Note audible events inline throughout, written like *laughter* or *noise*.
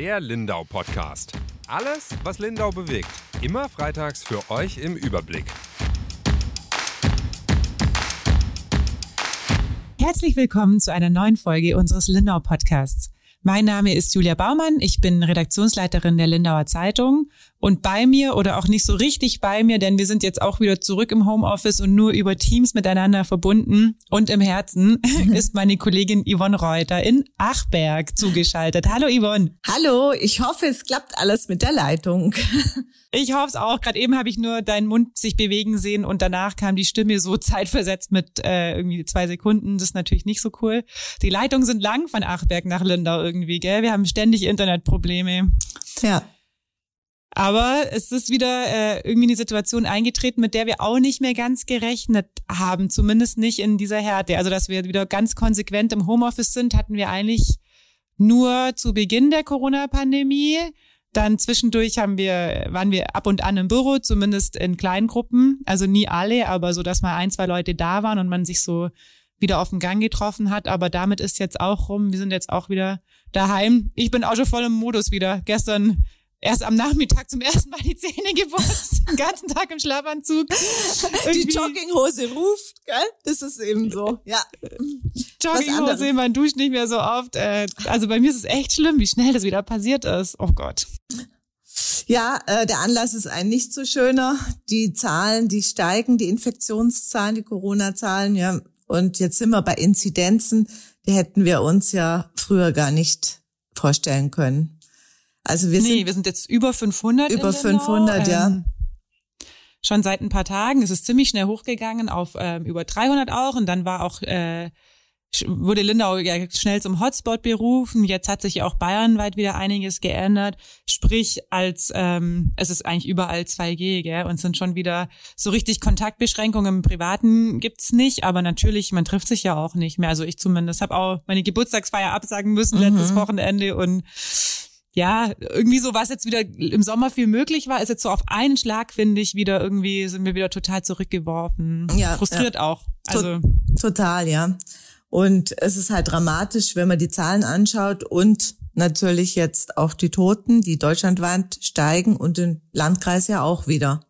Der Lindau Podcast. Alles, was Lindau bewegt. Immer freitags für euch im Überblick. Herzlich willkommen zu einer neuen Folge unseres Lindau Podcasts. Mein Name ist Julia Baumann, ich bin Redaktionsleiterin der Lindauer Zeitung und bei mir oder auch nicht so richtig bei mir, denn wir sind jetzt auch wieder zurück im Homeoffice und nur über Teams miteinander verbunden und im Herzen *laughs* ist meine Kollegin Yvonne Reuter in Achberg zugeschaltet. Hallo Yvonne. Hallo, ich hoffe, es klappt alles mit der Leitung. *laughs* Ich hoffe es auch. Gerade eben habe ich nur deinen Mund sich bewegen sehen und danach kam die Stimme so *laughs* zeitversetzt mit äh, irgendwie zwei Sekunden. Das ist natürlich nicht so cool. Die Leitungen sind lang von Achberg nach Lindau irgendwie, gell? Wir haben ständig Internetprobleme. Ja. Aber es ist wieder äh, irgendwie eine Situation eingetreten, mit der wir auch nicht mehr ganz gerechnet haben, zumindest nicht in dieser Härte. Also, dass wir wieder ganz konsequent im Homeoffice sind, hatten wir eigentlich nur zu Beginn der Corona-Pandemie. Dann zwischendurch haben wir, waren wir ab und an im Büro, zumindest in kleinen Gruppen. Also nie alle, aber so, dass mal ein, zwei Leute da waren und man sich so wieder auf den Gang getroffen hat. Aber damit ist jetzt auch rum. Wir sind jetzt auch wieder daheim. Ich bin auch schon voll im Modus wieder. Gestern erst am Nachmittag zum ersten Mal die Zähne geputzt, den ganzen Tag im Schlafanzug. Die Jogginghose ruft, gell? Das ist eben so, ja. Jogginghose, man duscht nicht mehr so oft. Äh, also bei mir ist es echt schlimm, wie schnell das wieder passiert ist. Oh Gott. Ja, äh, der Anlass ist ein nicht so schöner. Die Zahlen, die steigen, die Infektionszahlen, die Corona-Zahlen, ja. Und jetzt sind wir bei Inzidenzen, die hätten wir uns ja früher gar nicht vorstellen können. Also wir nee, sind, wir sind jetzt über 500. Über 500, ja. Ähm, schon seit ein paar Tagen. Es ist ziemlich schnell hochgegangen auf ähm, über 300 auch und dann war auch äh, wurde Lindau ja schnell zum Hotspot berufen. Jetzt hat sich auch bayernweit wieder einiges geändert. Sprich, als ähm, es ist eigentlich überall 2G, gell? Und sind schon wieder so richtig Kontaktbeschränkungen im Privaten gibt's nicht, aber natürlich, man trifft sich ja auch nicht mehr. Also ich zumindest habe auch meine Geburtstagsfeier absagen müssen mhm. letztes Wochenende und ja, irgendwie so, was jetzt wieder im Sommer viel möglich war, ist jetzt so auf einen Schlag, finde ich, wieder irgendwie, sind wir wieder total zurückgeworfen. Ja, Frustriert ja. auch. Also. Total, ja. Und es ist halt dramatisch, wenn man die Zahlen anschaut und natürlich jetzt auch die Toten, die deutschlandweit steigen und im Landkreis ja auch wieder.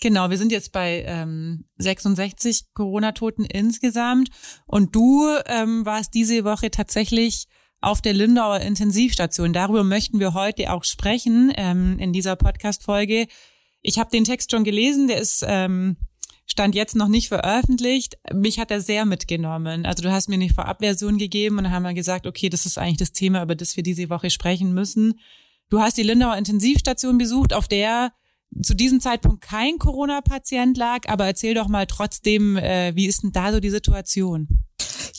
Genau, wir sind jetzt bei ähm, 66 Corona-Toten insgesamt und du ähm, warst diese Woche tatsächlich auf der Lindauer Intensivstation. Darüber möchten wir heute auch sprechen ähm, in dieser Podcast-Folge. Ich habe den Text schon gelesen, der ist ähm, stand jetzt noch nicht veröffentlicht. Mich hat er sehr mitgenommen. Also du hast mir eine Vorabversion gegeben und dann haben wir gesagt, okay, das ist eigentlich das Thema, über das wir diese Woche sprechen müssen. Du hast die Lindauer Intensivstation besucht, auf der zu diesem Zeitpunkt kein Corona-Patient lag, aber erzähl doch mal trotzdem, äh, wie ist denn da so die Situation?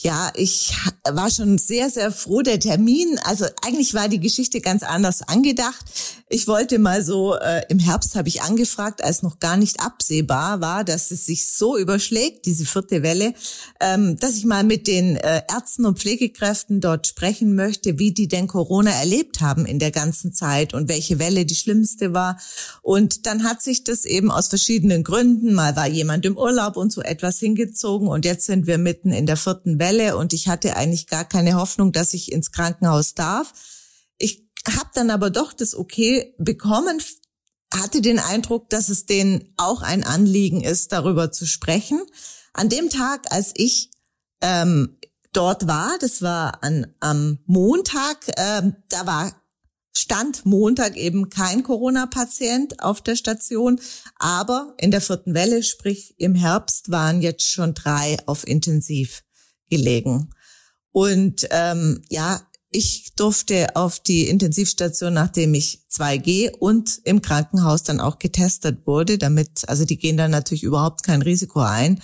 Ja, ich war schon sehr, sehr froh. Der Termin, also eigentlich war die Geschichte ganz anders angedacht. Ich wollte mal so, äh, im Herbst habe ich angefragt, als noch gar nicht absehbar war, dass es sich so überschlägt, diese vierte Welle, ähm, dass ich mal mit den äh, Ärzten und Pflegekräften dort sprechen möchte, wie die denn Corona erlebt haben in der ganzen Zeit und welche Welle die schlimmste war. Und dann hat sich das eben aus verschiedenen Gründen, mal war jemand im Urlaub und so etwas hingezogen und jetzt sind wir mitten in der vierten Welle und ich hatte eigentlich gar keine Hoffnung, dass ich ins Krankenhaus darf. Ich habe dann aber doch das Okay bekommen, hatte den Eindruck, dass es denen auch ein Anliegen ist, darüber zu sprechen. An dem Tag, als ich ähm, dort war, das war an, am Montag, ähm, da war stand Montag eben kein Corona-Patient auf der Station, aber in der vierten Welle, sprich im Herbst, waren jetzt schon drei auf Intensiv gelegen. Und ähm, ja, ich durfte auf die Intensivstation, nachdem ich 2G und im Krankenhaus dann auch getestet wurde, damit, also die gehen dann natürlich überhaupt kein Risiko ein.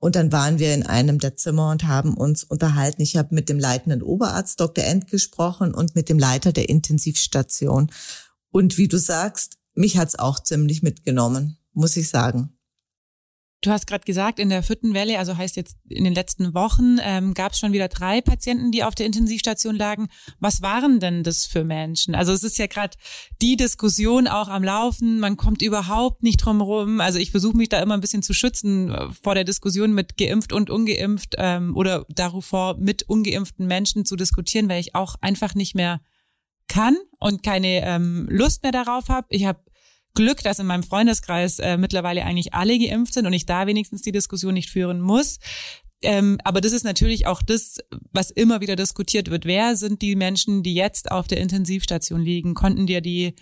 Und dann waren wir in einem der Zimmer und haben uns unterhalten. Ich habe mit dem leitenden Oberarzt Dr. End gesprochen und mit dem Leiter der Intensivstation. Und wie du sagst, mich hat's auch ziemlich mitgenommen, muss ich sagen. Du hast gerade gesagt, in der vierten Welle, also heißt jetzt in den letzten Wochen, ähm, gab es schon wieder drei Patienten, die auf der Intensivstation lagen. Was waren denn das für Menschen? Also es ist ja gerade die Diskussion auch am Laufen. Man kommt überhaupt nicht drum rum. Also ich versuche mich da immer ein bisschen zu schützen äh, vor der Diskussion mit geimpft und ungeimpft ähm, oder davor mit ungeimpften Menschen zu diskutieren, weil ich auch einfach nicht mehr kann und keine ähm, Lust mehr darauf habe. Ich habe Glück, dass in meinem Freundeskreis äh, mittlerweile eigentlich alle geimpft sind und ich da wenigstens die Diskussion nicht führen muss. Ähm, aber das ist natürlich auch das, was immer wieder diskutiert wird. Wer sind die Menschen, die jetzt auf der Intensivstation liegen? Konnten dir die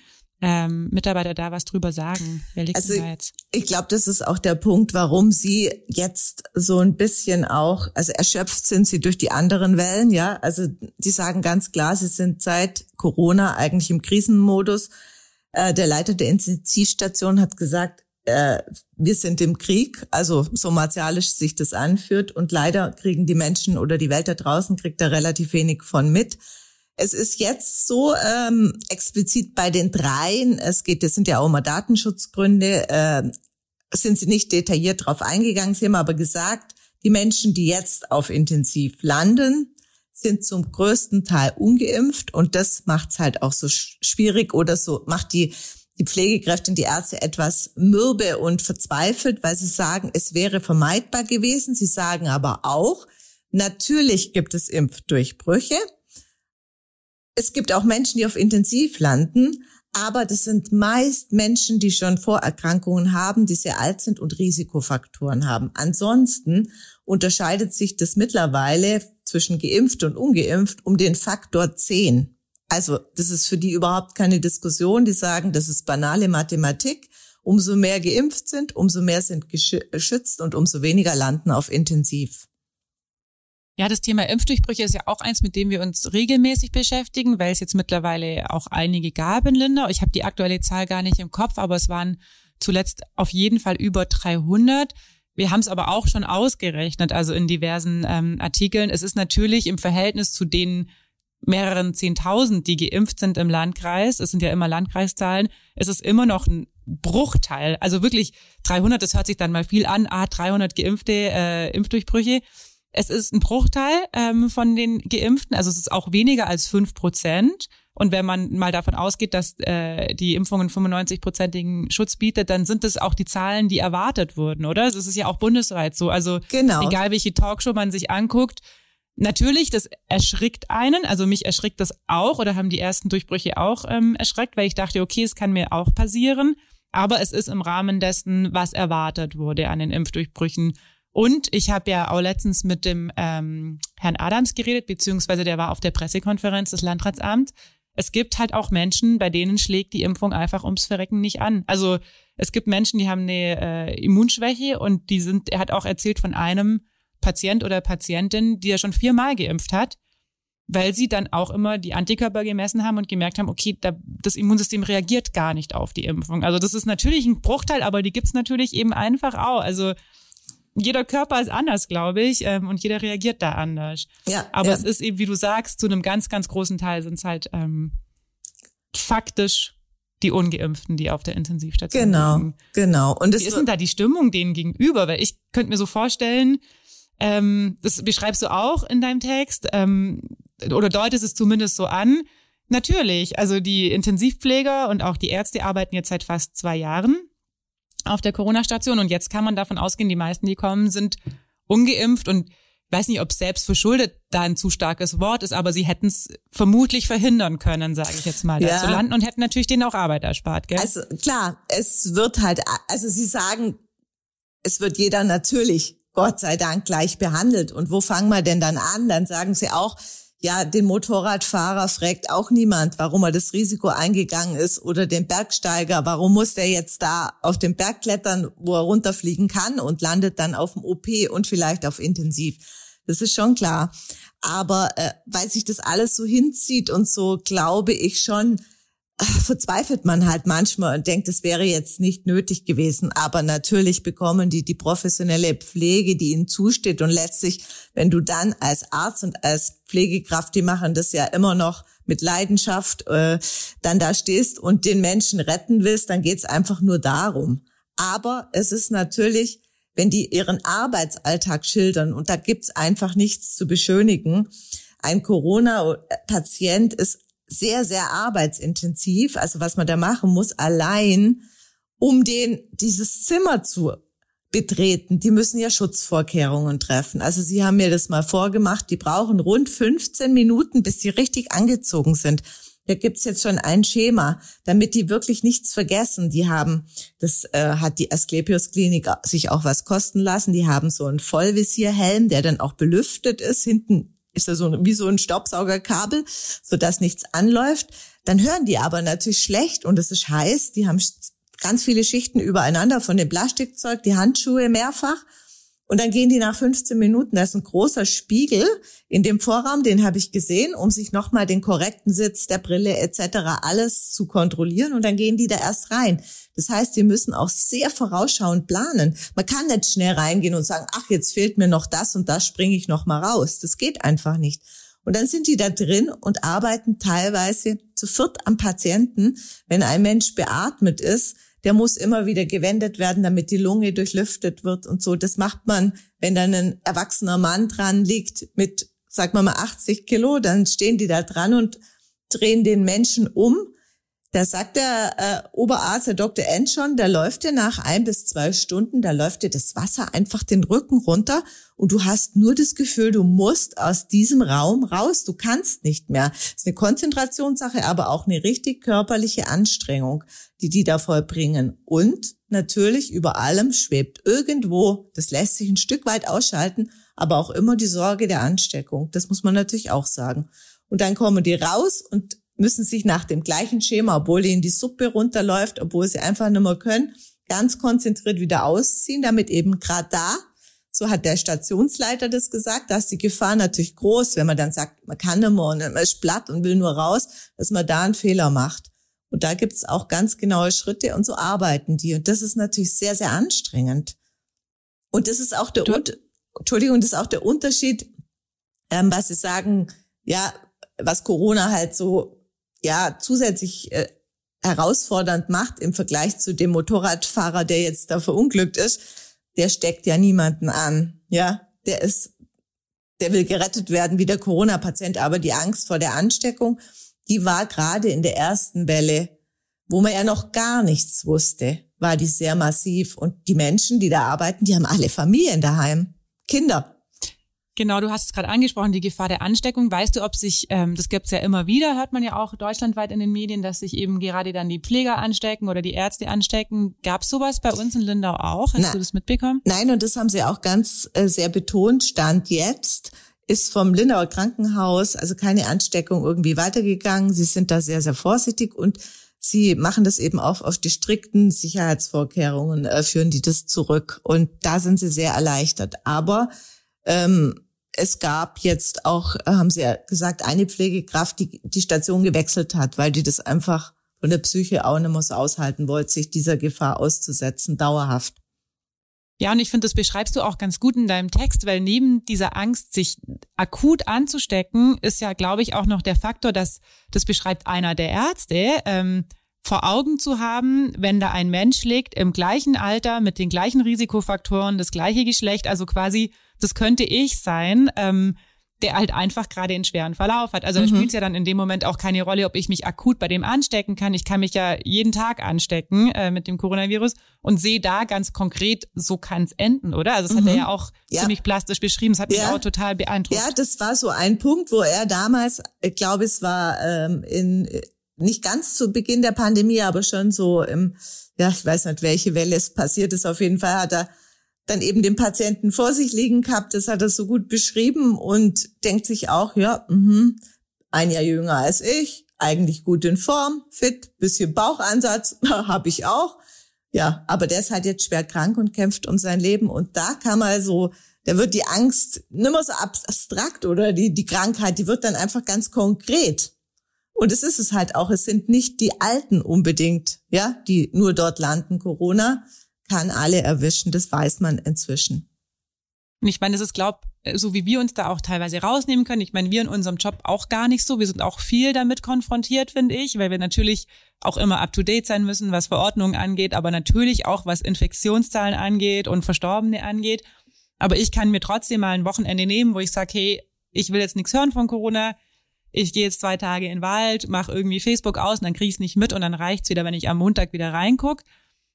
ähm, Mitarbeiter da was drüber sagen? Wer liegt also, da jetzt? Ich glaube, das ist auch der Punkt, warum sie jetzt so ein bisschen auch, also erschöpft sind sie durch die anderen Wellen, ja. Also die sagen ganz klar, sie sind seit Corona eigentlich im Krisenmodus. Äh, der Leiter der Intensivstation hat gesagt, äh, wir sind im Krieg, also so martialisch sich das anführt. Und leider kriegen die Menschen oder die Welt da draußen kriegt da relativ wenig von mit. Es ist jetzt so ähm, explizit bei den dreien, es geht, das sind ja auch immer Datenschutzgründe, äh, sind sie nicht detailliert drauf eingegangen. Sie haben aber gesagt, die Menschen, die jetzt auf Intensiv landen, sind zum größten Teil ungeimpft und das macht es halt auch so schwierig oder so macht die die Pflegekräfte und die Ärzte etwas mürbe und verzweifelt, weil sie sagen, es wäre vermeidbar gewesen. Sie sagen aber auch, natürlich gibt es Impfdurchbrüche. Es gibt auch Menschen, die auf Intensiv landen, aber das sind meist Menschen, die schon Vorerkrankungen haben, die sehr alt sind und Risikofaktoren haben. Ansonsten unterscheidet sich das mittlerweile zwischen geimpft und ungeimpft um den Faktor 10. Also das ist für die überhaupt keine Diskussion. Die sagen, das ist banale Mathematik. Umso mehr geimpft sind, umso mehr sind geschützt und umso weniger landen auf Intensiv. Ja, das Thema Impfdurchbrüche ist ja auch eins, mit dem wir uns regelmäßig beschäftigen, weil es jetzt mittlerweile auch einige gab in Lindau. Ich habe die aktuelle Zahl gar nicht im Kopf, aber es waren zuletzt auf jeden Fall über 300. Wir haben es aber auch schon ausgerechnet, also in diversen ähm, Artikeln. Es ist natürlich im Verhältnis zu den mehreren Zehntausend, die geimpft sind im Landkreis, es sind ja immer Landkreiszahlen, es ist immer noch ein Bruchteil. Also wirklich 300, das hört sich dann mal viel an, ah, 300 geimpfte äh, Impfdurchbrüche. Es ist ein Bruchteil ähm, von den Geimpften, also es ist auch weniger als fünf Prozent. Und wenn man mal davon ausgeht, dass äh, die Impfungen 95-prozentigen Schutz bietet, dann sind das auch die Zahlen, die erwartet wurden, oder? Das ist ja auch bundesweit so. Also genau. egal welche Talkshow man sich anguckt, Natürlich, das erschrickt einen, also mich erschrickt das auch oder haben die ersten Durchbrüche auch ähm, erschreckt, weil ich dachte, okay, es kann mir auch passieren, aber es ist im Rahmen dessen, was erwartet wurde an den Impfdurchbrüchen. Und ich habe ja auch letztens mit dem ähm, Herrn Adams geredet, beziehungsweise der war auf der Pressekonferenz des Landratsamts. Es gibt halt auch Menschen, bei denen schlägt die Impfung einfach ums Verrecken nicht an. Also es gibt Menschen, die haben eine äh, Immunschwäche und die sind, er hat auch erzählt von einem, Patient oder Patientin, die ja schon viermal geimpft hat, weil sie dann auch immer die Antikörper gemessen haben und gemerkt haben, okay, da, das Immunsystem reagiert gar nicht auf die Impfung. Also das ist natürlich ein Bruchteil, aber die gibt's natürlich eben einfach auch. Also jeder Körper ist anders, glaube ich, ähm, und jeder reagiert da anders. Ja, aber ja. es ist eben, wie du sagst, zu einem ganz, ganz großen Teil sind es halt ähm, faktisch die Ungeimpften, die auf der Intensivstation genau, liegen. Genau, genau. Und wie ist denn da die Stimmung denen gegenüber? Weil ich könnte mir so vorstellen, ähm, das beschreibst du auch in deinem Text ähm, oder deutest es zumindest so an. Natürlich, also die Intensivpfleger und auch die Ärzte arbeiten jetzt seit fast zwei Jahren auf der Corona-Station und jetzt kann man davon ausgehen, die meisten, die kommen, sind ungeimpft und weiß nicht, ob selbst verschuldet da ein zu starkes Wort ist, aber sie hätten es vermutlich verhindern können, sage ich jetzt mal, ja. da zu landen und hätten natürlich denen auch Arbeit erspart. Gell? Also klar, es wird halt, also sie sagen, es wird jeder natürlich Gott sei Dank gleich behandelt. Und wo fangen wir denn dann an? Dann sagen sie auch, ja, den Motorradfahrer fragt auch niemand, warum er das Risiko eingegangen ist oder den Bergsteiger, warum muss der jetzt da auf den Berg klettern, wo er runterfliegen kann und landet dann auf dem OP und vielleicht auf Intensiv. Das ist schon klar. Aber äh, weil sich das alles so hinzieht und so, glaube ich schon, verzweifelt man halt manchmal und denkt, es wäre jetzt nicht nötig gewesen. Aber natürlich bekommen die die professionelle Pflege, die ihnen zusteht. Und letztlich, wenn du dann als Arzt und als Pflegekraft, die machen das ja immer noch mit Leidenschaft, äh, dann da stehst und den Menschen retten willst, dann geht's einfach nur darum. Aber es ist natürlich, wenn die ihren Arbeitsalltag schildern und da gibt's einfach nichts zu beschönigen. Ein Corona-Patient ist sehr, sehr arbeitsintensiv, also was man da machen muss, allein um den, dieses Zimmer zu betreten, die müssen ja Schutzvorkehrungen treffen. Also Sie haben mir das mal vorgemacht, die brauchen rund 15 Minuten, bis sie richtig angezogen sind. da gibt's jetzt schon ein Schema, damit die wirklich nichts vergessen. Die haben, das äh, hat die Asklepios Klinik sich auch was kosten lassen. Die haben so einen Vollvisierhelm, der dann auch belüftet ist. Hinten ist er so wie so ein Staubsaugerkabel, sodass nichts anläuft. Dann hören die aber natürlich schlecht und es ist heiß. Die haben ganz viele Schichten übereinander von dem Plastikzeug, die Handschuhe mehrfach. Und dann gehen die nach 15 Minuten, da ist ein großer Spiegel in dem Vorraum, den habe ich gesehen, um sich nochmal den korrekten Sitz der Brille etc. alles zu kontrollieren. Und dann gehen die da erst rein. Das heißt, die müssen auch sehr vorausschauend planen. Man kann nicht schnell reingehen und sagen, ach, jetzt fehlt mir noch das und das springe ich noch mal raus. Das geht einfach nicht. Und dann sind die da drin und arbeiten teilweise zu viert am Patienten. Wenn ein Mensch beatmet ist, der muss immer wieder gewendet werden, damit die Lunge durchlüftet wird und so. Das macht man, wenn dann ein erwachsener Mann dran liegt mit, sag mal mal 80 Kilo, dann stehen die da dran und drehen den Menschen um. Da sagt der äh, Oberarzt, der Dr. Enschon, da läuft dir nach ein bis zwei Stunden, da läuft dir das Wasser einfach den Rücken runter und du hast nur das Gefühl, du musst aus diesem Raum raus, du kannst nicht mehr. Das ist eine Konzentrationssache, aber auch eine richtig körperliche Anstrengung die die da vollbringen. Und natürlich über allem schwebt irgendwo, das lässt sich ein Stück weit ausschalten, aber auch immer die Sorge der Ansteckung. Das muss man natürlich auch sagen. Und dann kommen die raus und müssen sich nach dem gleichen Schema, obwohl ihnen die Suppe runterläuft, obwohl sie einfach nicht mehr können, ganz konzentriert wieder ausziehen, damit eben gerade da, so hat der Stationsleiter das gesagt, da ist die Gefahr natürlich groß, wenn man dann sagt, man kann nicht mehr und man ist platt und will nur raus, dass man da einen Fehler macht. Und da gibt's auch ganz genaue Schritte und so arbeiten die. Und das ist natürlich sehr, sehr anstrengend. Und das ist auch der, du, Entschuldigung, das ist auch der Unterschied, ähm, was Sie sagen, ja, was Corona halt so, ja, zusätzlich äh, herausfordernd macht im Vergleich zu dem Motorradfahrer, der jetzt da verunglückt ist. Der steckt ja niemanden an, ja. Der ist, der will gerettet werden wie der Corona-Patient, aber die Angst vor der Ansteckung die war gerade in der ersten Welle, wo man ja noch gar nichts wusste, war die sehr massiv. Und die Menschen, die da arbeiten, die haben alle Familien daheim, Kinder. Genau, du hast es gerade angesprochen, die Gefahr der Ansteckung. Weißt du, ob sich, ähm, das gibt's ja immer wieder, hört man ja auch deutschlandweit in den Medien, dass sich eben gerade dann die Pfleger anstecken oder die Ärzte anstecken. Gab's sowas bei uns in Lindau auch? Hast Na, du das mitbekommen? Nein, und das haben sie auch ganz äh, sehr betont, stand jetzt ist vom Lindauer Krankenhaus also keine Ansteckung irgendwie weitergegangen. Sie sind da sehr, sehr vorsichtig und sie machen das eben auch auf die strikten Sicherheitsvorkehrungen, äh, führen die das zurück. Und da sind sie sehr erleichtert. Aber ähm, es gab jetzt auch, äh, haben sie ja gesagt, eine Pflegekraft, die die Station gewechselt hat, weil die das einfach von der Psyche auch nicht mehr aushalten wollte, sich dieser Gefahr auszusetzen, dauerhaft. Ja, und ich finde, das beschreibst du auch ganz gut in deinem Text, weil neben dieser Angst, sich akut anzustecken, ist ja, glaube ich, auch noch der Faktor, dass das beschreibt einer der Ärzte, ähm, vor Augen zu haben, wenn da ein Mensch liegt im gleichen Alter mit den gleichen Risikofaktoren, das gleiche Geschlecht, also quasi, das könnte ich sein, ähm, der halt einfach gerade einen schweren Verlauf hat. Also mhm. spielt es ja dann in dem Moment auch keine Rolle, ob ich mich akut bei dem anstecken kann. Ich kann mich ja jeden Tag anstecken äh, mit dem Coronavirus und sehe da ganz konkret, so kann es enden, oder? Also das mhm. hat er mhm. ja auch ja. ziemlich plastisch beschrieben. Das hat ja. mich auch total beeindruckt. Ja, das war so ein Punkt, wo er damals, ich glaube, es war ähm, in nicht ganz zu Beginn der Pandemie, aber schon so im, ja, ich weiß nicht, welche Welle es passiert ist. Auf jeden Fall hat er dann eben den Patienten vor sich liegen gehabt. Das hat er so gut beschrieben und denkt sich auch, ja, mh, ein Jahr jünger als ich, eigentlich gut in Form, fit, bisschen Bauchansatz *laughs* habe ich auch. Ja, aber der ist halt jetzt schwer krank und kämpft um sein Leben. Und da kann man so, da wird die Angst nimmer so abstrakt oder die, die Krankheit, die wird dann einfach ganz konkret. Und es ist es halt auch, es sind nicht die Alten unbedingt, ja, die nur dort landen, Corona, kann alle erwischen, das weiß man inzwischen. Und ich meine, das ist, glaub, so wie wir uns da auch teilweise rausnehmen können. Ich meine, wir in unserem Job auch gar nicht so. Wir sind auch viel damit konfrontiert, finde ich, weil wir natürlich auch immer up to date sein müssen, was Verordnungen angeht, aber natürlich auch was Infektionszahlen angeht und Verstorbene angeht. Aber ich kann mir trotzdem mal ein Wochenende nehmen, wo ich sage, hey, ich will jetzt nichts hören von Corona. Ich gehe jetzt zwei Tage in den Wald, mache irgendwie Facebook aus und dann kriege ich es nicht mit und dann reicht's wieder, wenn ich am Montag wieder reinguck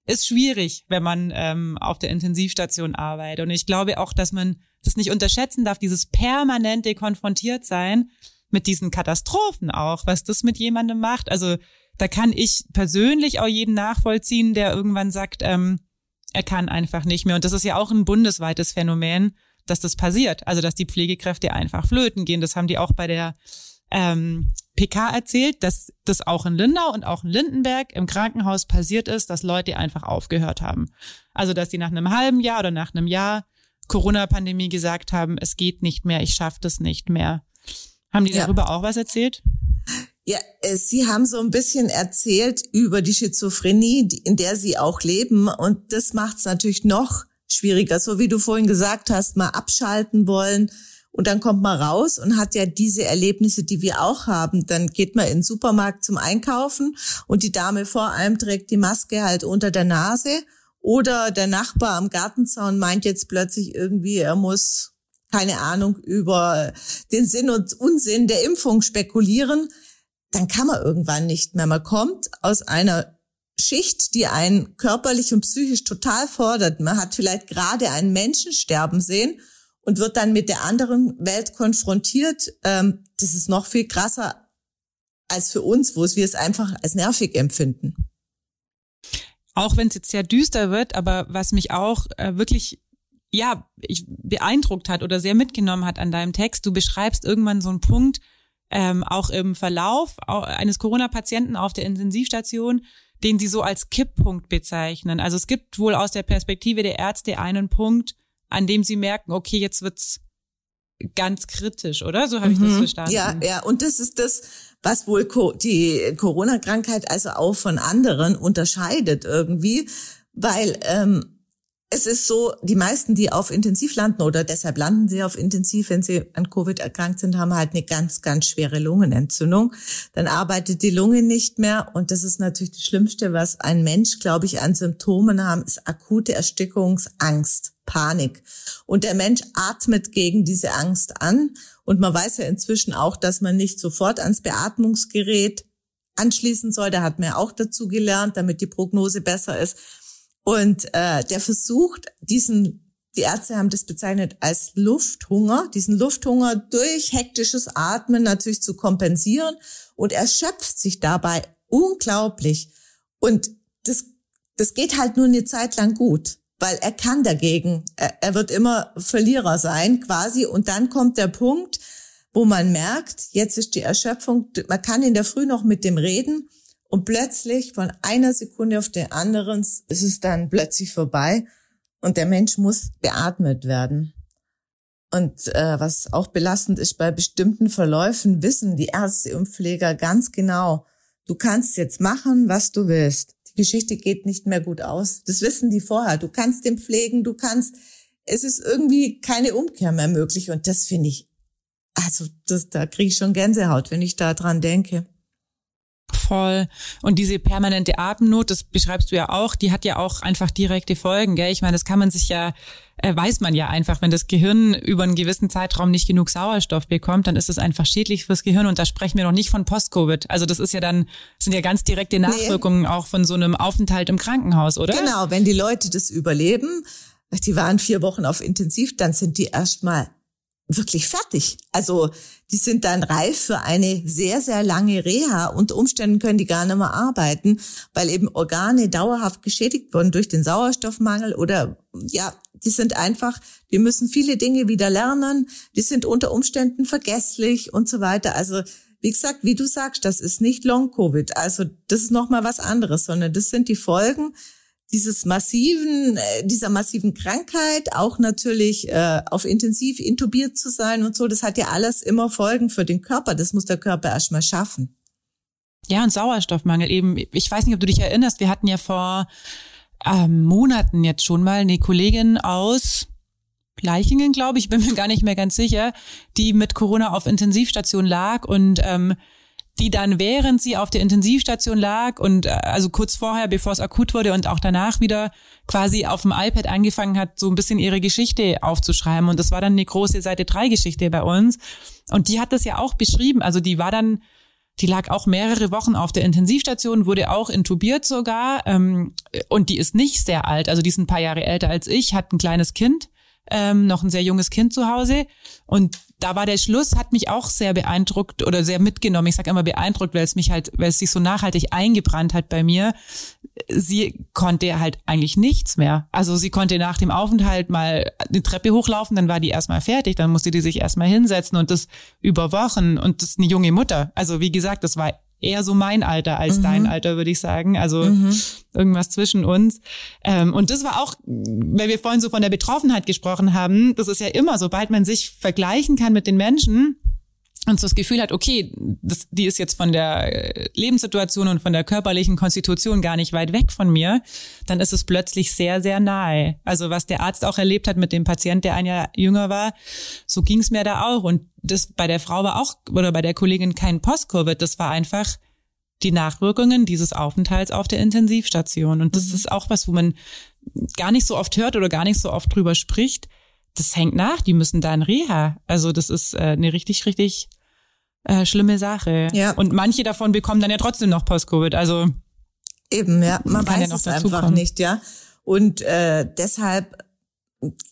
ist schwierig, wenn man ähm, auf der Intensivstation arbeitet. Und ich glaube auch, dass man das nicht unterschätzen darf, dieses permanente konfrontiert sein mit diesen Katastrophen auch, was das mit jemandem macht. Also da kann ich persönlich auch jeden nachvollziehen, der irgendwann sagt, ähm, er kann einfach nicht mehr. Und das ist ja auch ein bundesweites Phänomen, dass das passiert. Also dass die Pflegekräfte einfach flöten gehen. Das haben die auch bei der ähm, PK erzählt, dass das auch in Lindau und auch in Lindenberg im Krankenhaus passiert ist, dass Leute einfach aufgehört haben. Also dass die nach einem halben Jahr oder nach einem Jahr Corona-Pandemie gesagt haben, es geht nicht mehr, ich schaffe das nicht mehr. Haben die ja. darüber auch was erzählt? Ja, äh, Sie haben so ein bisschen erzählt über die Schizophrenie, in der Sie auch leben. Und das macht es natürlich noch schwieriger. So wie du vorhin gesagt hast, mal abschalten wollen. Und dann kommt man raus und hat ja diese Erlebnisse, die wir auch haben. Dann geht man in den Supermarkt zum Einkaufen und die Dame vor allem trägt die Maske halt unter der Nase. Oder der Nachbar am Gartenzaun meint jetzt plötzlich irgendwie, er muss, keine Ahnung, über den Sinn und Unsinn der Impfung spekulieren. Dann kann man irgendwann nicht mehr. Man kommt aus einer Schicht, die einen körperlich und psychisch total fordert. Man hat vielleicht gerade einen Menschen sterben sehen und wird dann mit der anderen Welt konfrontiert. Ähm, das ist noch viel krasser als für uns, wo wir es einfach als nervig empfinden. Auch wenn es jetzt sehr düster wird, aber was mich auch äh, wirklich ja ich beeindruckt hat oder sehr mitgenommen hat an deinem Text, du beschreibst irgendwann so einen Punkt, ähm, auch im Verlauf eines Corona-Patienten auf der Intensivstation, den sie so als Kipppunkt bezeichnen. Also es gibt wohl aus der Perspektive der Ärzte einen Punkt, an dem sie merken, okay, jetzt wird's ganz kritisch, oder? So habe ich das mhm. verstanden. Ja, ja, und das ist das, was wohl die Corona-Krankheit also auch von anderen unterscheidet irgendwie, weil ähm, es ist so, die meisten, die auf Intensiv landen oder deshalb landen sie auf Intensiv, wenn sie an Covid erkrankt sind, haben halt eine ganz, ganz schwere Lungenentzündung. Dann arbeitet die Lunge nicht mehr und das ist natürlich das Schlimmste, was ein Mensch, glaube ich, an Symptomen haben, ist akute Erstickungsangst, Panik. Und der Mensch atmet gegen diese Angst an und man weiß ja inzwischen auch, dass man nicht sofort ans Beatmungsgerät anschließen soll. Da hat man ja auch dazu gelernt, damit die Prognose besser ist und äh, der versucht, diesen, die Ärzte haben das bezeichnet als Lufthunger, diesen Lufthunger durch hektisches Atmen natürlich zu kompensieren und erschöpft sich dabei unglaublich. Und das, das geht halt nur eine Zeit lang gut, weil er kann dagegen. Er, er wird immer Verlierer sein quasi. Und dann kommt der Punkt, wo man merkt, jetzt ist die Erschöpfung, man kann in der Früh noch mit dem reden und plötzlich von einer Sekunde auf den anderen ist es dann plötzlich vorbei und der Mensch muss beatmet werden. Und äh, was auch belastend ist, bei bestimmten Verläufen wissen die Ärzte und Pfleger ganz genau, du kannst jetzt machen, was du willst. Die Geschichte geht nicht mehr gut aus. Das wissen die vorher. Du kannst den pflegen, du kannst, es ist irgendwie keine Umkehr mehr möglich. Und das finde ich, also das, da kriege ich schon Gänsehaut, wenn ich da dran denke voll. Und diese permanente Atemnot, das beschreibst du ja auch, die hat ja auch einfach direkte Folgen, gell? Ich meine, das kann man sich ja, äh, weiß man ja einfach, wenn das Gehirn über einen gewissen Zeitraum nicht genug Sauerstoff bekommt, dann ist es einfach schädlich fürs Gehirn und da sprechen wir noch nicht von Post-Covid. Also das ist ja dann, sind ja ganz direkte Nachwirkungen nee. auch von so einem Aufenthalt im Krankenhaus, oder? Genau, wenn die Leute das überleben, die waren vier Wochen auf Intensiv, dann sind die erstmal wirklich fertig. Also die sind dann reif für eine sehr, sehr lange Reha. Unter Umständen können die gar nicht mehr arbeiten, weil eben Organe dauerhaft geschädigt wurden durch den Sauerstoffmangel oder ja, die sind einfach, die müssen viele Dinge wieder lernen, die sind unter Umständen vergesslich und so weiter. Also wie gesagt, wie du sagst, das ist nicht Long-Covid. Also das ist nochmal was anderes, sondern das sind die Folgen dieses massiven, äh, dieser massiven Krankheit, auch natürlich äh, auf intensiv intubiert zu sein und so, das hat ja alles immer Folgen für den Körper. Das muss der Körper erstmal schaffen. Ja, und Sauerstoffmangel eben. Ich weiß nicht, ob du dich erinnerst, wir hatten ja vor ähm, Monaten jetzt schon mal eine Kollegin aus Gleichingen, glaube ich, *laughs* bin mir gar nicht mehr ganz sicher, die mit Corona auf Intensivstation lag und ähm, die dann, während sie auf der Intensivstation lag und äh, also kurz vorher, bevor es akut wurde und auch danach wieder quasi auf dem iPad angefangen hat, so ein bisschen ihre Geschichte aufzuschreiben. Und das war dann eine große Seite 3 Geschichte bei uns. Und die hat das ja auch beschrieben. Also die war dann, die lag auch mehrere Wochen auf der Intensivstation, wurde auch intubiert sogar. Ähm, und die ist nicht sehr alt, also die ist ein paar Jahre älter als ich, hat ein kleines Kind ähm, noch ein sehr junges Kind zu Hause. Und da war der Schluss, hat mich auch sehr beeindruckt oder sehr mitgenommen. Ich sage immer beeindruckt, weil es mich halt, weil es sich so nachhaltig eingebrannt hat bei mir. Sie konnte halt eigentlich nichts mehr. Also sie konnte nach dem Aufenthalt mal eine Treppe hochlaufen, dann war die erstmal fertig, dann musste die sich erstmal hinsetzen und das über Wochen und das ist eine junge Mutter. Also wie gesagt, das war eher so mein Alter als mhm. dein Alter, würde ich sagen. Also mhm. irgendwas zwischen uns. Ähm, und das war auch, weil wir vorhin so von der Betroffenheit gesprochen haben, das ist ja immer, sobald man sich vergleichen kann mit den Menschen, und so das Gefühl hat, okay, das, die ist jetzt von der äh, Lebenssituation und von der körperlichen Konstitution gar nicht weit weg von mir, dann ist es plötzlich sehr, sehr nahe. Also was der Arzt auch erlebt hat mit dem Patient, der ein Jahr jünger war, so ging es mir da auch. Und das bei der Frau war auch, oder bei der Kollegin kein Post-Covid, das war einfach die Nachwirkungen dieses Aufenthalts auf der Intensivstation. Und das mhm. ist auch was, wo man gar nicht so oft hört oder gar nicht so oft drüber spricht das hängt nach, die müssen da in Reha. Also das ist äh, eine richtig, richtig äh, schlimme Sache. Ja. Und manche davon bekommen dann ja trotzdem noch Post-Covid. Also eben, ja, man weiß ja es einfach kommen. nicht, ja. Und äh, deshalb,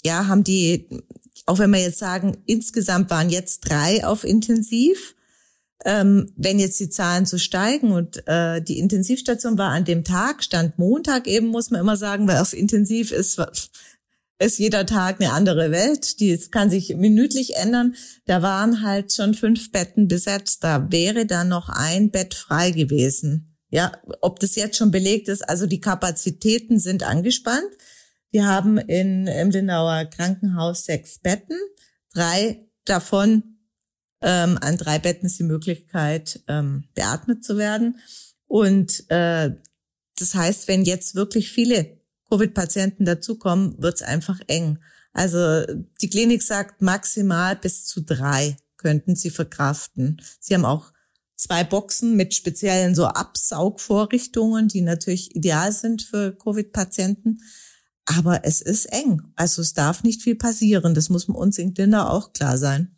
ja, haben die, auch wenn wir jetzt sagen, insgesamt waren jetzt drei auf Intensiv. Ähm, wenn jetzt die Zahlen so steigen und äh, die Intensivstation war an dem Tag, stand Montag eben, muss man immer sagen, weil auf Intensiv ist ist jeder Tag eine andere Welt. Die kann sich minütlich ändern. Da waren halt schon fünf Betten besetzt. Da wäre dann noch ein Bett frei gewesen. Ja, ob das jetzt schon belegt ist. Also die Kapazitäten sind angespannt. Wir haben in, im Lindauer Krankenhaus sechs Betten. Drei davon, ähm, an drei Betten ist die Möglichkeit, ähm, beatmet zu werden. Und äh, das heißt, wenn jetzt wirklich viele Covid-Patienten dazukommen, wird es einfach eng. Also die Klinik sagt maximal bis zu drei könnten sie verkraften. Sie haben auch zwei Boxen mit speziellen so Absaugvorrichtungen, die natürlich ideal sind für Covid-Patienten. Aber es ist eng. Also es darf nicht viel passieren. Das muss uns in Glindau auch klar sein.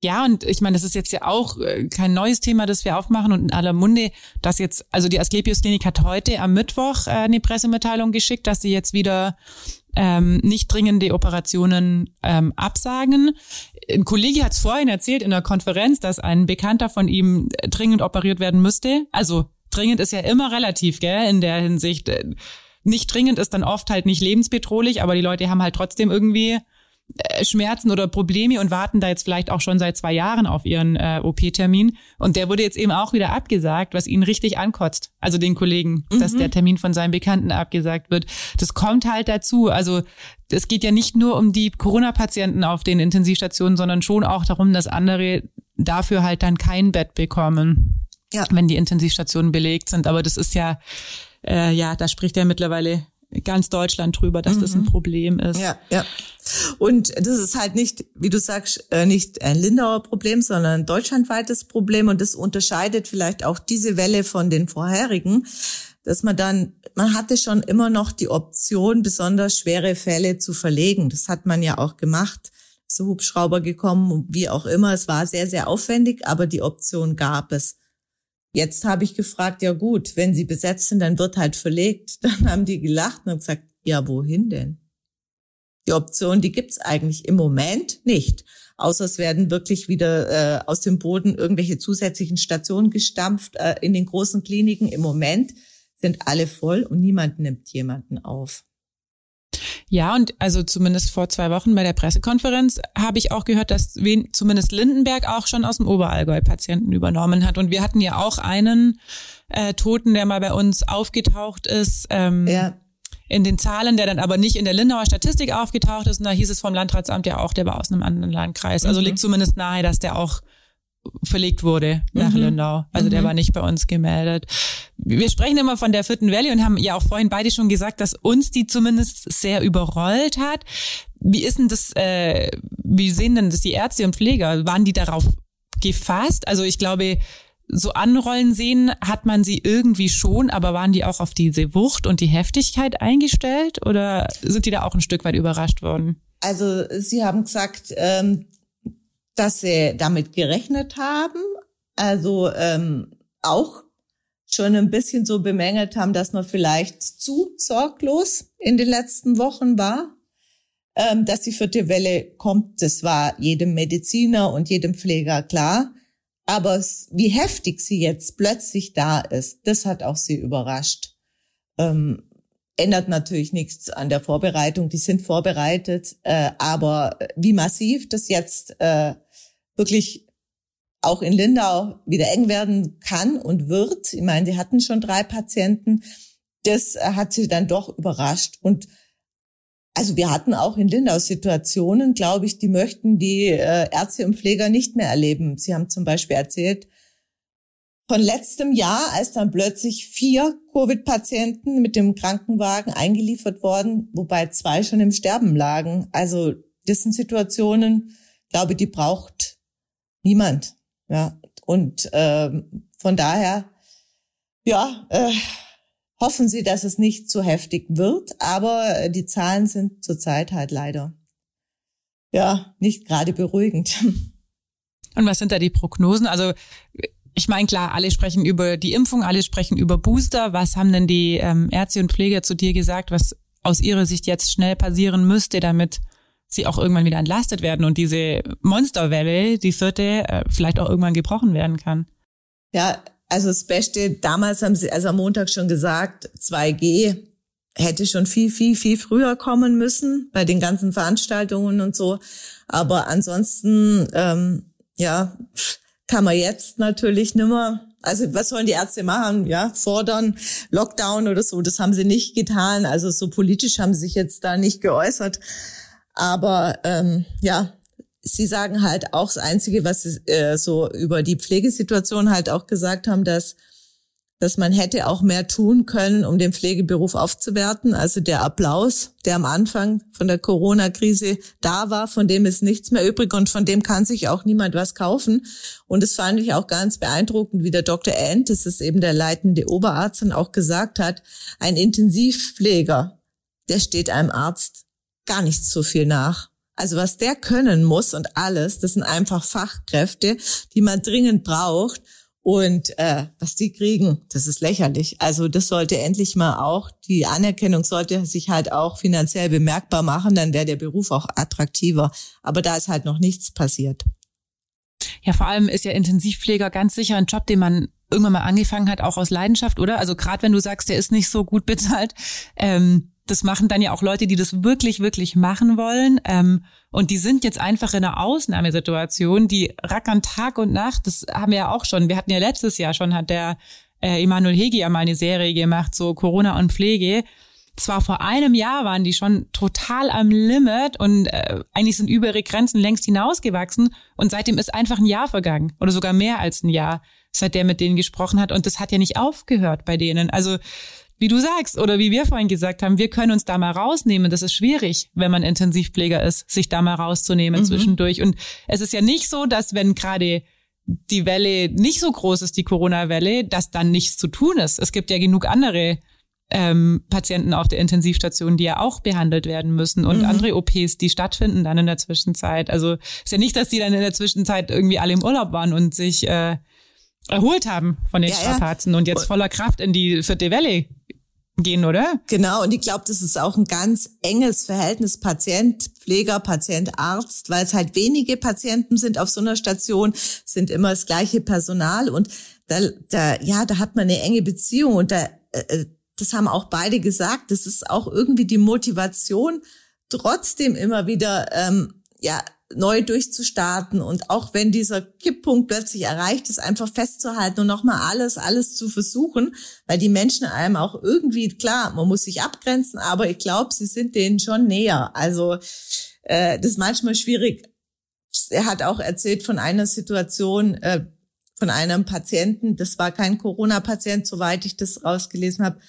Ja, und ich meine, das ist jetzt ja auch äh, kein neues Thema, das wir aufmachen und in aller Munde, dass jetzt, also die Asklepios Klinik hat heute am Mittwoch äh, eine Pressemitteilung geschickt, dass sie jetzt wieder ähm, nicht dringende Operationen ähm, absagen. Ein Kollege hat es vorhin erzählt in der Konferenz, dass ein Bekannter von ihm dringend operiert werden müsste. Also dringend ist ja immer relativ, gell, in der Hinsicht. Nicht dringend ist dann oft halt nicht lebensbedrohlich, aber die Leute haben halt trotzdem irgendwie äh, Schmerzen oder Probleme und warten da jetzt vielleicht auch schon seit zwei Jahren auf ihren äh, OP-Termin. Und der wurde jetzt eben auch wieder abgesagt, was ihn richtig ankotzt. Also den Kollegen, mhm. dass der Termin von seinem Bekannten abgesagt wird. Das kommt halt dazu. Also es geht ja nicht nur um die Corona-Patienten auf den Intensivstationen, sondern schon auch darum, dass andere dafür halt dann kein Bett bekommen, ja. wenn die Intensivstationen belegt sind. Aber das ist ja, äh, ja, da spricht ja mittlerweile ganz Deutschland drüber, dass mhm. das ein mhm. Problem ist. Ja, ja. Und das ist halt nicht, wie du sagst, äh, nicht ein Lindauer Problem, sondern ein deutschlandweites Problem. Und das unterscheidet vielleicht auch diese Welle von den vorherigen, dass man dann, man hatte schon immer noch die Option, besonders schwere Fälle zu verlegen. Das hat man ja auch gemacht. So Hubschrauber gekommen, wie auch immer. Es war sehr, sehr aufwendig, aber die Option gab es. Jetzt habe ich gefragt, ja gut, wenn sie besetzt sind, dann wird halt verlegt. *laughs* Dann haben die gelacht und gesagt, ja, wohin denn? Die Option, die gibt's eigentlich im Moment nicht. Außer es werden wirklich wieder äh, aus dem Boden irgendwelche zusätzlichen Stationen gestampft äh, in den großen Kliniken. Im Moment sind alle voll und niemand nimmt jemanden auf. Ja, und also zumindest vor zwei Wochen bei der Pressekonferenz habe ich auch gehört, dass wen, zumindest Lindenberg auch schon aus dem Oberallgäu Patienten übernommen hat. Und wir hatten ja auch einen äh, Toten, der mal bei uns aufgetaucht ist. Ähm, ja. In den Zahlen, der dann aber nicht in der Lindauer Statistik aufgetaucht ist. Und da hieß es vom Landratsamt ja auch, der war aus einem anderen Landkreis. Also mhm. liegt zumindest nahe, dass der auch verlegt wurde nach mhm. Lindau. Also mhm. der war nicht bei uns gemeldet. Wir sprechen immer von der vierten Welle und haben ja auch vorhin beide schon gesagt, dass uns die zumindest sehr überrollt hat. Wie ist denn das, äh, wie sehen denn das die Ärzte und Pfleger? Waren die darauf gefasst? Also ich glaube, so anrollen sehen hat man sie irgendwie schon, aber waren die auch auf diese Wucht und die Heftigkeit eingestellt oder sind die da auch ein Stück weit überrascht worden? Also Sie haben gesagt, ähm, dass sie damit gerechnet haben, also ähm, auch schon ein bisschen so bemängelt haben, dass man vielleicht zu sorglos in den letzten Wochen war. ähm, dass die vierte Welle kommt. Das war jedem Mediziner und jedem Pfleger klar. Aber wie heftig sie jetzt plötzlich da ist, das hat auch sie überrascht. Ähm, ändert natürlich nichts an der Vorbereitung. Die sind vorbereitet, äh, aber wie massiv das jetzt äh, wirklich auch in Lindau wieder eng werden kann und wird. Ich meine, sie hatten schon drei Patienten. Das hat sie dann doch überrascht. Und also wir hatten auch in Lindau Situationen, glaube ich, die möchten die äh, Ärzte und Pfleger nicht mehr erleben. Sie haben zum Beispiel erzählt, von letztem Jahr, als dann plötzlich vier Covid-Patienten mit dem Krankenwagen eingeliefert worden, wobei zwei schon im Sterben lagen. Also das sind Situationen, glaube ich, die braucht niemand. Ja, und äh, von daher, ja, äh, hoffen Sie, dass es nicht zu heftig wird, aber die Zahlen sind zurzeit halt leider ja nicht gerade beruhigend. *laughs* Und was sind da die Prognosen? Also ich meine, klar, alle sprechen über die Impfung, alle sprechen über Booster. Was haben denn die ähm, Ärzte und Pfleger zu dir gesagt, was aus ihrer Sicht jetzt schnell passieren müsste, damit sie auch irgendwann wieder entlastet werden und diese Monsterwelle, die vierte, äh, vielleicht auch irgendwann gebrochen werden kann? Ja, also das Beste, damals haben sie also am Montag schon gesagt, 2G hätte schon viel, viel, viel früher kommen müssen bei den ganzen Veranstaltungen und so. Aber ansonsten, ähm, ja, kann man jetzt natürlich nimmer, also was sollen die Ärzte machen? Ja, fordern Lockdown oder so, das haben sie nicht getan. Also so politisch haben sie sich jetzt da nicht geäußert. Aber ähm, ja, Sie sagen halt auch das Einzige, was Sie äh, so über die Pflegesituation halt auch gesagt haben, dass dass man hätte auch mehr tun können, um den Pflegeberuf aufzuwerten. Also der Applaus, der am Anfang von der Corona-Krise da war, von dem ist nichts mehr übrig und von dem kann sich auch niemand was kaufen. Und das fand ich auch ganz beeindruckend, wie der Dr. End, das ist eben der leitende Oberarzt, dann auch gesagt hat, ein Intensivpfleger, der steht einem Arzt gar nicht so viel nach. Also was der können muss und alles, das sind einfach Fachkräfte, die man dringend braucht. Und äh, was die kriegen, das ist lächerlich. Also das sollte endlich mal auch, die Anerkennung sollte sich halt auch finanziell bemerkbar machen, dann wäre der Beruf auch attraktiver. Aber da ist halt noch nichts passiert. Ja, vor allem ist ja Intensivpfleger ganz sicher ein Job, den man irgendwann mal angefangen hat, auch aus Leidenschaft, oder? Also gerade wenn du sagst, der ist nicht so gut bezahlt, ähm, das machen dann ja auch Leute, die das wirklich, wirklich machen wollen. Ähm, und die sind jetzt einfach in einer Ausnahmesituation, die rackern Tag und Nacht. Das haben wir ja auch schon. Wir hatten ja letztes Jahr schon, hat der äh, Emanuel Hegi ja mal eine Serie gemacht, so Corona und Pflege. Zwar vor einem Jahr waren die schon total am Limit und äh, eigentlich sind über ihre Grenzen längst hinausgewachsen und seitdem ist einfach ein Jahr vergangen oder sogar mehr als ein Jahr, seit der mit denen gesprochen hat und das hat ja nicht aufgehört bei denen. Also wie du sagst oder wie wir vorhin gesagt haben, wir können uns da mal rausnehmen. Das ist schwierig, wenn man Intensivpfleger ist, sich da mal rauszunehmen mhm. zwischendurch. Und es ist ja nicht so, dass wenn gerade die Welle nicht so groß ist, die Corona-Welle, dass dann nichts zu tun ist. Es gibt ja genug andere ähm, Patienten auf der Intensivstation, die ja auch behandelt werden müssen und mhm. andere OPs, die stattfinden dann in der Zwischenzeit. Also ist ja nicht, dass die dann in der Zwischenzeit irgendwie alle im Urlaub waren und sich äh, erholt haben von den ja, Strapazen ja. und jetzt voller Kraft in die vierte Welle gehen, oder? Genau, und ich glaube, das ist auch ein ganz enges Verhältnis Patient, Pfleger, Patient, Arzt, weil es halt wenige Patienten sind auf so einer Station, sind immer das gleiche Personal und da, da ja, da hat man eine enge Beziehung und da, äh, äh das haben auch beide gesagt, das ist auch irgendwie die Motivation, trotzdem immer wieder ähm, ja neu durchzustarten und auch wenn dieser Kipppunkt plötzlich erreicht ist, einfach festzuhalten und nochmal alles, alles zu versuchen, weil die Menschen einem auch irgendwie, klar, man muss sich abgrenzen, aber ich glaube, sie sind denen schon näher. Also äh, das ist manchmal schwierig. Er hat auch erzählt von einer Situation, äh, von einem Patienten, das war kein Corona-Patient, soweit ich das rausgelesen habe,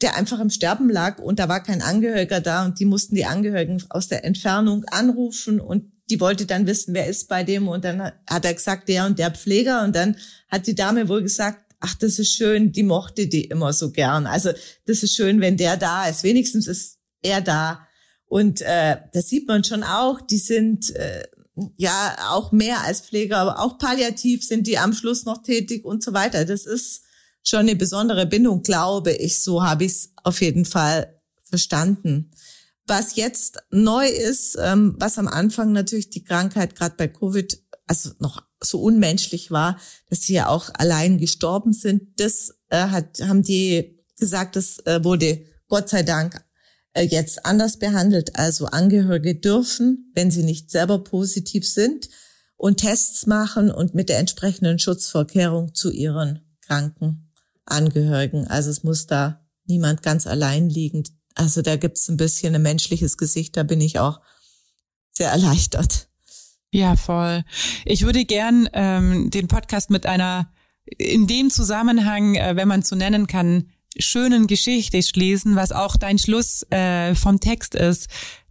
der einfach im Sterben lag und da war kein Angehöriger da und die mussten die Angehörigen aus der Entfernung anrufen und die wollte dann wissen, wer ist bei dem und dann hat er gesagt, der und der Pfleger und dann hat die Dame wohl gesagt, ach, das ist schön, die mochte die immer so gern. Also das ist schön, wenn der da ist. Wenigstens ist er da. Und äh, das sieht man schon auch, die sind äh, ja auch mehr als Pfleger, aber auch palliativ sind die am Schluss noch tätig und so weiter. Das ist schon eine besondere Bindung, glaube ich. So habe ich es auf jeden Fall verstanden. Was jetzt neu ist, ähm, was am Anfang natürlich die Krankheit gerade bei Covid also noch so unmenschlich war, dass sie ja auch allein gestorben sind, das äh, hat, haben die gesagt, das äh, wurde Gott sei Dank äh, jetzt anders behandelt. Also Angehörige dürfen, wenn sie nicht selber positiv sind, und Tests machen und mit der entsprechenden Schutzvorkehrung zu ihren kranken Angehörigen. Also es muss da niemand ganz allein liegen. Also da gibt's ein bisschen ein menschliches Gesicht, da bin ich auch sehr erleichtert. Ja, voll. Ich würde gern ähm, den Podcast mit einer in dem Zusammenhang, äh, wenn man so nennen kann, schönen Geschichte schließen, was auch dein Schluss äh, vom Text ist.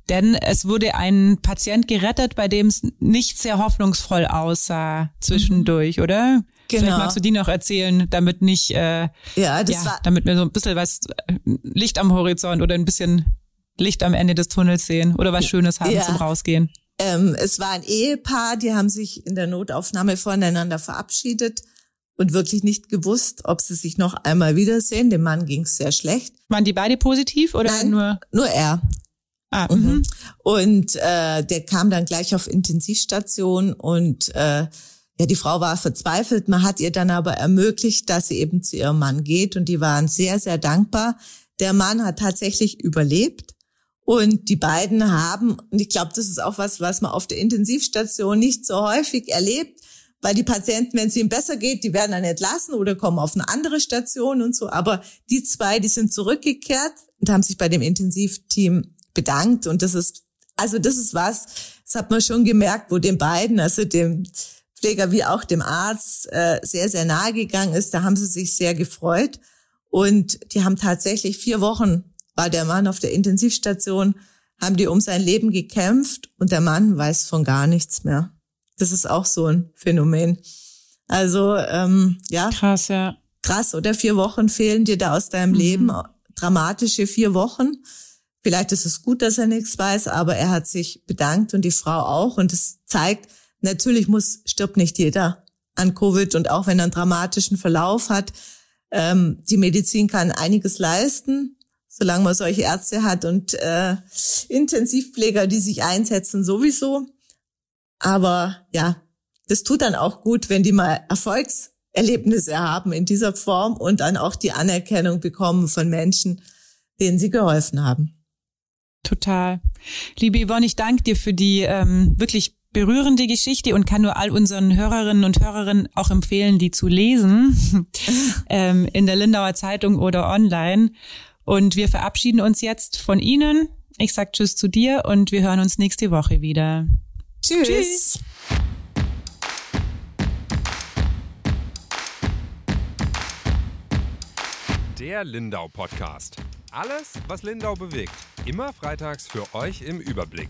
Denn es wurde ein Patient gerettet, bei dem es nicht sehr hoffnungsvoll aussah zwischendurch, mhm. oder? Genau. Vielleicht magst du die noch erzählen, damit nicht, äh, ja, das ja, war damit wir so ein bisschen was äh, Licht am Horizont oder ein bisschen Licht am Ende des Tunnels sehen oder was Schönes haben ja. zum Rausgehen. Ähm, es war ein Ehepaar, die haben sich in der Notaufnahme voneinander verabschiedet und wirklich nicht gewusst, ob sie sich noch einmal wiedersehen. Dem Mann ging es sehr schlecht. Waren die beide positiv oder Nein, nur? Nur er. Ah, mhm. mhm. Und äh, der kam dann gleich auf Intensivstation und äh, ja, die Frau war verzweifelt. Man hat ihr dann aber ermöglicht, dass sie eben zu ihrem Mann geht und die waren sehr, sehr dankbar. Der Mann hat tatsächlich überlebt und die beiden haben, und ich glaube, das ist auch was, was man auf der Intensivstation nicht so häufig erlebt, weil die Patienten, wenn es ihnen besser geht, die werden dann entlassen oder kommen auf eine andere Station und so. Aber die zwei, die sind zurückgekehrt und haben sich bei dem Intensivteam bedankt. Und das ist, also das ist was, das hat man schon gemerkt, wo den beiden, also dem Pfleger wie auch dem Arzt, äh, sehr, sehr nahe gegangen ist. Da haben sie sich sehr gefreut. Und die haben tatsächlich vier Wochen war der Mann auf der Intensivstation, haben die um sein Leben gekämpft und der Mann weiß von gar nichts mehr. Das ist auch so ein Phänomen. Also ähm, ja. Krass, ja. Krass, oder vier Wochen fehlen dir da aus deinem mhm. Leben. Dramatische vier Wochen. Vielleicht ist es gut, dass er nichts weiß, aber er hat sich bedankt und die Frau auch. Und es zeigt, natürlich muss, stirbt nicht jeder an Covid und auch wenn er einen dramatischen Verlauf hat, ähm, die Medizin kann einiges leisten, solange man solche Ärzte hat und äh, Intensivpfleger, die sich einsetzen, sowieso. Aber ja, das tut dann auch gut, wenn die mal Erfolgserlebnisse haben in dieser Form und dann auch die Anerkennung bekommen von Menschen, denen sie geholfen haben. Total. Liebe Yvonne, ich danke dir für die ähm, wirklich berührende Geschichte und kann nur all unseren Hörerinnen und Hörerinnen auch empfehlen, die zu lesen *laughs* ähm, in der Lindauer Zeitung oder online. Und wir verabschieden uns jetzt von Ihnen. Ich sag Tschüss zu dir und wir hören uns nächste Woche wieder. Tschüss. Tschüss. Der Lindau Podcast. Alles, was Lindau bewegt. Immer freitags für euch im Überblick.